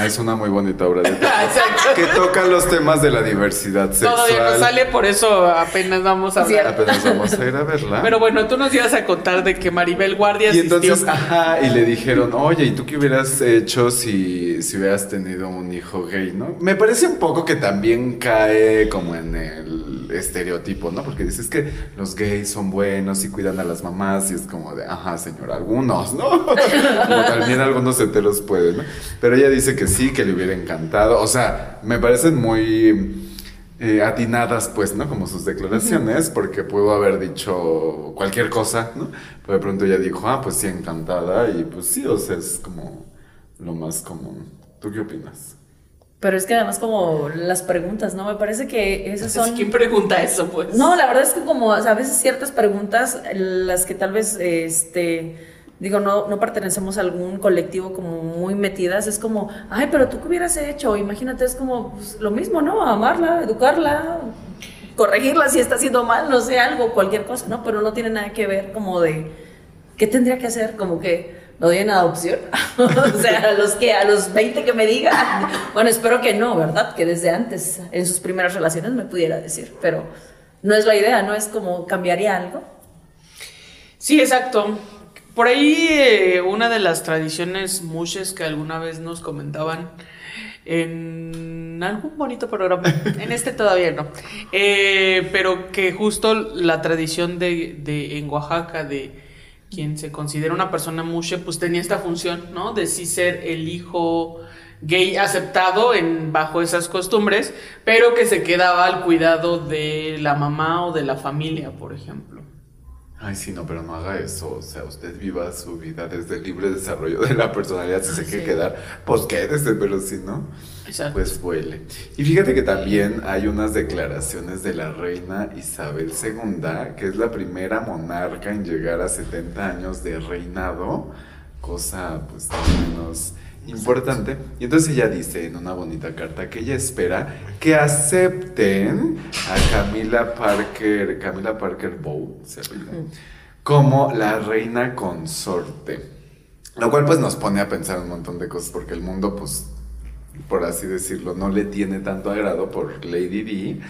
Ah, es una muy bonita obra de teatro. Que toca los temas de la diversidad sexual. Todavía no sale, por eso apenas vamos a hablar. Apenas vamos a ir a verla. Pero bueno, tú nos ibas a contar de que Maribel Guardia y asistió. entonces, ajá, y le dijeron, oye, ¿y tú qué hubieras hecho si, si hubieras tenido un hijo gay, no? Me parece un poco que también cae como en el estereotipo, ¿no? Porque dices que los gays son buenos y cuidan a las mamás y es como de, ajá, señor, algunos, ¿no? como también algunos heteros pueden, ¿no? Pero ella dice que sí, que le hubiera encantado. O sea, me parecen muy... eh, atinadas, pues, ¿no? Como sus declaraciones, porque pudo haber dicho cualquier cosa, ¿no? Pero de pronto ella dijo, ah, pues sí, encantada, y pues sí, o sea, es como lo más común. ¿Tú qué opinas? Pero es que además como las preguntas, ¿no? Me parece que esas son... ¿Quién pregunta eso, pues? No, la verdad es que como a veces ciertas preguntas, las que tal vez, este, digo, no, no pertenecemos a algún colectivo como muy metidas, es como, ay, pero tú qué hubieras hecho, imagínate, es como pues, lo mismo, ¿no? Amarla, educarla, corregirla si está haciendo mal, no sé, algo, cualquier cosa, ¿no? Pero no tiene nada que ver como de, ¿qué tendría que hacer? Como que... ¿Lo doy en adopción? o sea, a los que a los 20 que me digan. Bueno, espero que no, ¿verdad? Que desde antes, en sus primeras relaciones, me pudiera decir. Pero no es la idea, no es como cambiaría algo. Sí, exacto. Por ahí eh, una de las tradiciones mushes que alguna vez nos comentaban en algún bonito programa, en este todavía no, Eh, pero que justo la tradición de, de en Oaxaca de quien se considera una persona mushe, pues tenía esta función, ¿no? De sí ser el hijo gay aceptado en bajo esas costumbres, pero que se quedaba al cuidado de la mamá o de la familia, por ejemplo. Ay, sí, no, pero no haga eso. O sea, usted viva su vida desde el libre desarrollo de la personalidad. Si se quiere quedar, pues quédese, pero si no, Exacto. pues vuele. Y fíjate que también hay unas declaraciones de la reina Isabel II, que es la primera monarca en llegar a 70 años de reinado, cosa pues menos importante. Y entonces ella dice en una bonita carta que ella espera que acepten a Camila Parker, Camila Parker Bow, se apellida, como la reina consorte. Lo cual pues nos pone a pensar un montón de cosas porque el mundo pues por así decirlo, no le tiene tanto agrado por Lady Di.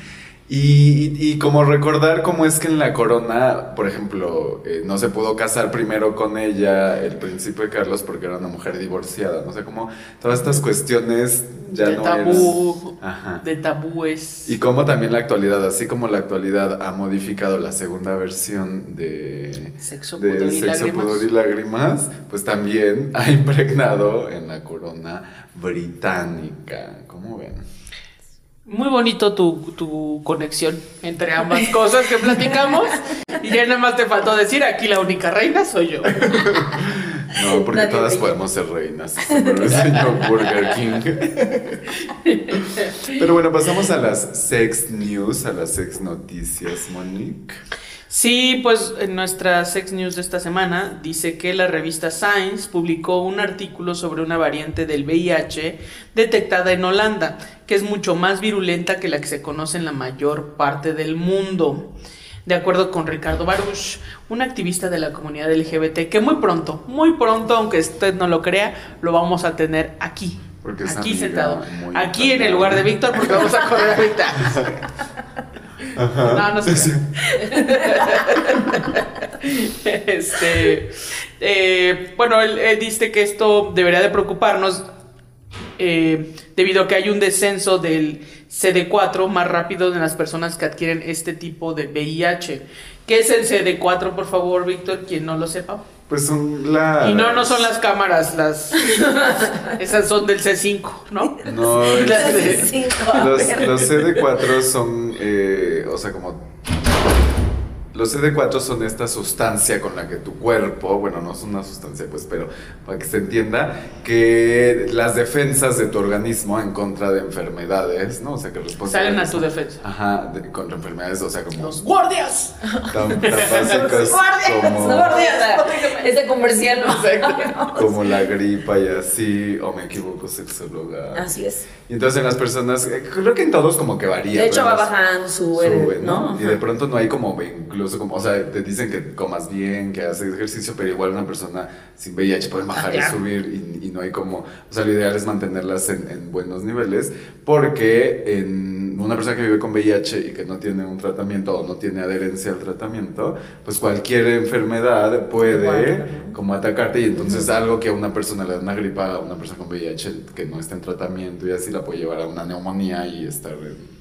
Y, y como recordar cómo es que en la corona, por ejemplo, eh, no se pudo casar primero con ella el príncipe Carlos porque era una mujer divorciada, no sé cómo todas estas cuestiones ya de no tabú, Ajá. de tabúes. Y como también la actualidad, así como la actualidad ha modificado la segunda versión de Sexo, de pudor y Sexo. Pudor y Lágrimas, pues también ha impregnado en la corona británica. ¿Cómo ven? Muy bonito tu, tu conexión entre ambas cosas que platicamos. Y ya nada más te faltó decir, aquí la única reina soy yo. No, porque Nadie todas podemos ser reinas, como lo enseñó Burger King. Pero bueno, pasamos a las sex news, a las sex noticias, Monique. Sí, pues en nuestra Sex News de esta semana dice que la revista Science publicó un artículo sobre una variante del VIH detectada en Holanda, que es mucho más virulenta que la que se conoce en la mayor parte del mundo. De acuerdo con Ricardo Baruch, un activista de la comunidad LGBT, que muy pronto, muy pronto, aunque usted no lo crea, lo vamos a tener aquí. Porque aquí sentado. Aquí en el lugar de Víctor, porque vamos a correr ahorita. No, no sé. este, eh, bueno, él, él dice que esto debería de preocuparnos eh, debido a que hay un descenso del CD4 más rápido en las personas que adquieren este tipo de VIH. ¿Qué es el CD4, por favor, Víctor, quien no lo sepa? Pues son las... Y no, no son las cámaras, las... esas son del C5, ¿no? No, Las de- Sí, a Los, ver. los CD4 son, eh, o sea, como... Los CD4 son esta sustancia con la que tu cuerpo, bueno, no son una sustancia, pues, pero para que se entienda, que las defensas de tu organismo en contra de enfermedades, ¿no? O sea, que responden Salen a tu defensa. Ajá, de- contra enfermedades, o sea, como Los guardias. tan, tan básicas como, Ese comercial, ¿no? como la gripa y así, o me equivoco, sexóloga. Así es. Y entonces en las personas, eh, creo que en todos como que varía. De hecho, va bajando, sube, sube, ¿no? Y de pronto no hay como, incluso como, o sea, te dicen que comas bien, que haces ejercicio, pero igual una persona sin VIH puede bajar y subir y, y no hay como, o sea, lo ideal es mantenerlas en, en buenos niveles porque en una persona que vive con VIH y que no tiene un tratamiento o no tiene adherencia al tratamiento, pues cualquier enfermedad puede como atacarte y entonces algo que a una persona le da una gripa, a una persona con VIH que no está en tratamiento y así la puede llevar a una neumonía y estar en...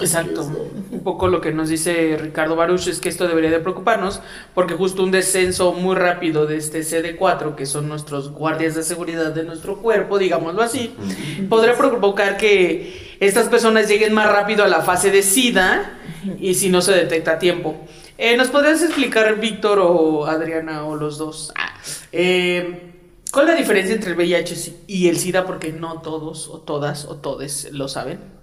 Exacto. Un poco lo que nos dice Ricardo Baruch es que esto debería de preocuparnos porque justo un descenso muy rápido de este CD4, que son nuestros guardias de seguridad de nuestro cuerpo, digámoslo así, podría provocar que estas personas lleguen más rápido a la fase de SIDA y si no se detecta a tiempo. Eh, ¿Nos podrías explicar, Víctor o Adriana o los dos? Ah, eh, ¿Cuál es la diferencia entre el VIH y el SIDA? Porque no todos o todas o todes lo saben.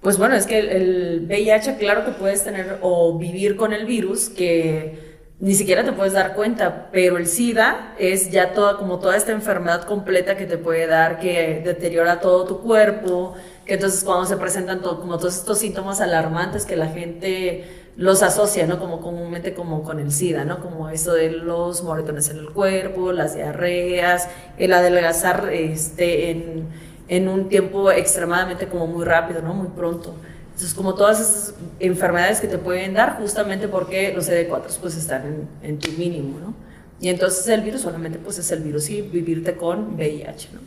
Pues bueno, es que el, VIH, claro que puedes tener o vivir con el virus que ni siquiera te puedes dar cuenta, pero el SIDA es ya toda, como toda esta enfermedad completa que te puede dar, que deteriora todo tu cuerpo, que entonces cuando se presentan todo, como todos estos síntomas alarmantes que la gente los asocia, ¿no? Como comúnmente como con el SIDA, ¿no? Como eso de los moretones en el cuerpo, las diarreas, el adelgazar este, en, en un tiempo extremadamente como muy rápido, ¿no? Muy pronto. Entonces, como todas esas enfermedades que te pueden dar, justamente porque los CD4 pues están en, en tu mínimo, ¿no? Y entonces el virus solamente pues es el virus y vivirte con VIH, ¿no?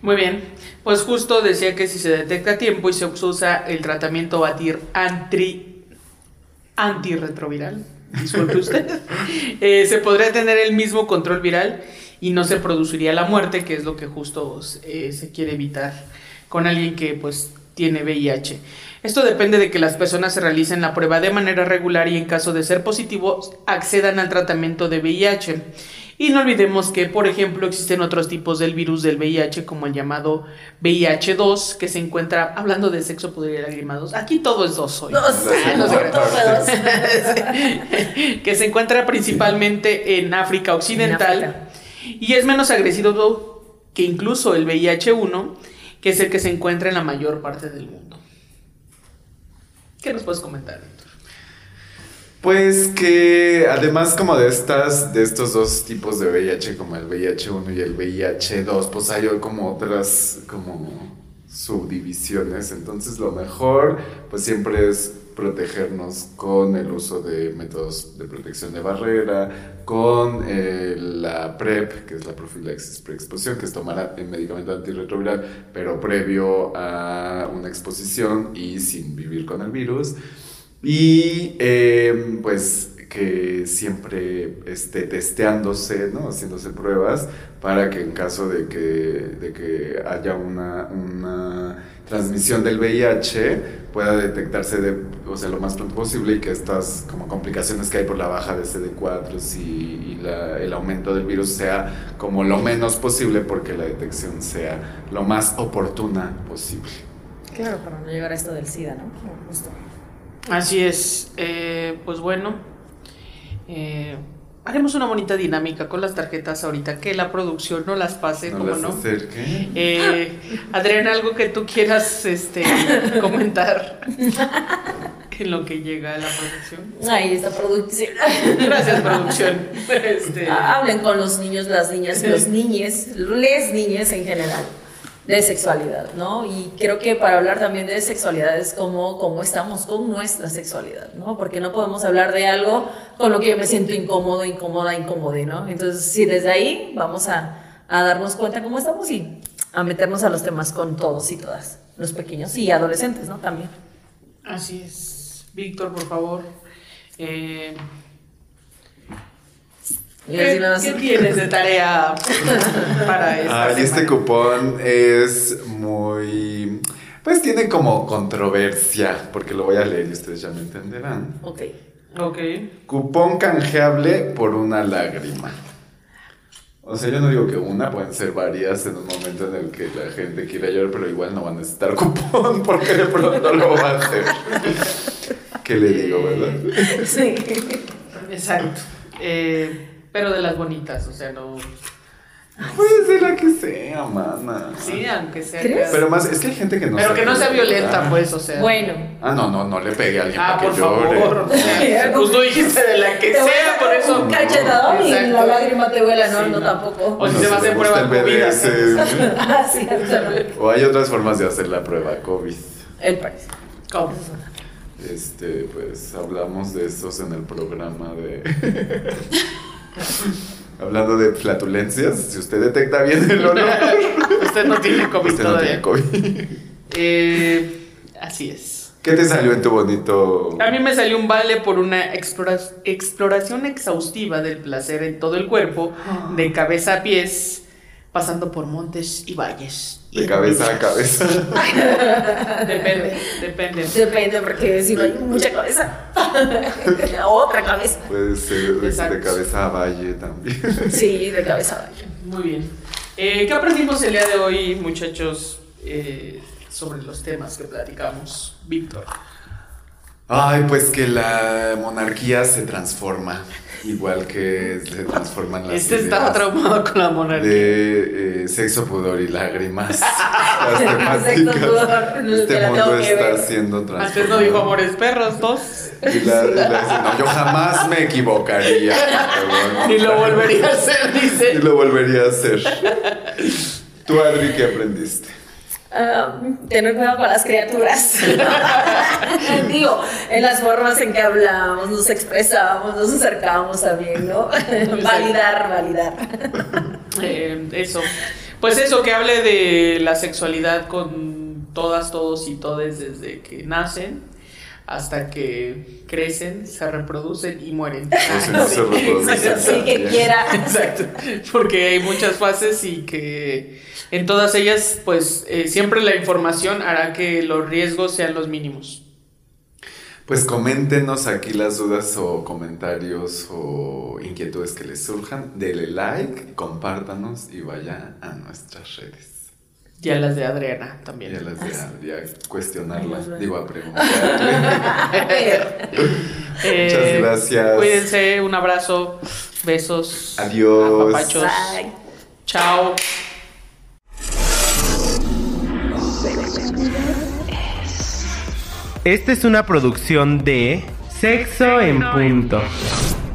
Muy bien, pues justo decía que si se detecta a tiempo y se usa el tratamiento batir anti, antirretroviral, disculpe usted, eh, se podría tener el mismo control viral y no se produciría la muerte, que es lo que justo eh, se quiere evitar con alguien que pues tiene VIH. Esto depende de que las personas se realicen la prueba de manera regular y en caso de ser positivos accedan al tratamiento de VIH. Y no olvidemos que, por ejemplo, existen otros tipos del virus del VIH, como el llamado VIH2, que se encuentra, hablando de sexo, podría ir agrimados. Aquí todo es dos hoy. No todos. que se encuentra principalmente en África Occidental En África. Y es menos agresivo que incluso el VIH1, que es el que se encuentra en la mayor parte del mundo. ¿Qué nos puedes comentar? Pues que además como de estas, de estos dos tipos de VIH, como el VIH1 y el VIH2, pues hay como otras como subdivisiones. Entonces lo mejor, pues siempre es protegernos con el uso de métodos de protección de barrera, con eh, la PrEP, que es la profilaxis preexposición, que es tomar el medicamento antirretroviral, pero previo a una exposición y sin vivir con el virus. Y eh, pues que siempre esté testeándose, ¿no? haciéndose pruebas para que en caso de que, de que haya una, una transmisión del VIH pueda detectarse de, o sea, lo más pronto posible y que estas como complicaciones que hay por la baja de CD4 y, y la- el aumento del virus sea como lo menos posible porque la detección sea lo más oportuna posible. Claro, para no llegar a esto del SIDA, ¿no? Justo. Así es, eh, pues bueno, eh, haremos una bonita dinámica con las tarjetas ahorita, que la producción no las pase, No como las no. acerque. Eh, Adriana, algo que tú quieras este, comentar en lo que llega a la producción. Ahí está producción. Gracias, producción. Este, Hablen con los niños, las niñas, los niñes, les niñas en general, de sexualidad, ¿no? Y creo que para hablar también de sexualidad es como estamos con nuestra sexualidad, ¿no? Porque no podemos hablar de algo con lo que yo me siento incómodo, incómoda, incómodo, ¿no? Entonces, sí, desde ahí vamos a, a darnos cuenta cómo estamos y a meternos a los temas con todos y todas, los pequeños y adolescentes, ¿no? También. Así es. Víctor, por favor. Eh, ¿qué, tienes de tarea para esta Ay, este cupón es muy... Pues tiene como controversia, porque lo voy a leer y ustedes ya me entenderán. Ok. Ok. Cupón canjeable por una lágrima. O sea, yo no digo que una, pueden ser varias en un momento en el que la gente quiera llorar, pero igual no van a necesitar cupón porque de pronto lo va a hacer. ¿Qué le digo, verdad? Sí. Exacto. Eh, pero de las bonitas, o sea, no. Puede ser la que sea, mana. Sí, aunque sea. ¿Crees? Pero más, es que hay gente que no Pero que no sea violenta, llorar. pues, o sea. Bueno. Ah, no, no, no le pegue a alguien Ah, para por que llore. favor. o sea, Pues tú dijiste de la que Te sea, por eso. Un cachetadón y la lágrima te vuela, no, Sí, no, no. tampoco. O si Bueno, se va a hacer prueba COVID. BDSM. Ah, sí. O hay otras formas de hacer la prueba COVID. El país. ¿Cómo? Este, pues hablamos de estos en el programa de. Hablando de flatulencias, si usted detecta bien el olor, Usted no tiene COVID usted no todavía. tiene COVID. Eh, así es. ¿Qué te salió en tu bonito? A mí me salió un vale por una explora- exploración exhaustiva del placer en todo el cuerpo, de cabeza a pies, pasando por montes y valles. De cabeza a cabeza. Depende, depende. Depende, porque si no hay mucha cabeza. Otra cabeza. Puede ser de, Exacto. de cabeza a valle también. Sí, de cabeza. Muy bien. Eh, ¿Qué aprendimos el día de hoy, muchachos, eh, sobre los temas que platicamos? Víctor. Ay, pues que la monarquía se transforma, igual que se transforman las Este estaba traumado con la monarquía. de eh, sexo, pudor y lágrimas. Las temáticas. Sexo, pudor, este mundo está ver. siendo transformado. Antes no dijo amores perros, dos. Y la, y la dice, no, yo jamás me equivocaría. Ni lo volvería a hacer, dice. lo volvería a hacer. Tú, Adri, ¿qué aprendiste? Ah, tener cuidado con las criaturas. Digo, en las formas en que hablamos, nos expresamos, nos acercamos también, ¿no? validar, validar. Eh, eso. Pues eso, que hable de la sexualidad con todas, todos y todes desde que nacen hasta que crecen, se reproducen y mueren. No se reproduce. Así que quiera. Exacto, porque hay muchas fases y que en todas ellas, pues eh, siempre la información hará que los riesgos sean los mínimos. Pues coméntenos aquí las dudas o comentarios o inquietudes que les surjan. Dele like, compártanos y vaya a nuestras redes. Y a las de Adriana Y a también. las de Adri a cuestionarla, Ay, nos digo a preguntarle. Eh, Muchas gracias. Cuídense, un abrazo, besos. Adiós. apapachos. Bye. Chao. Esta es una producción de Sexo en Punto.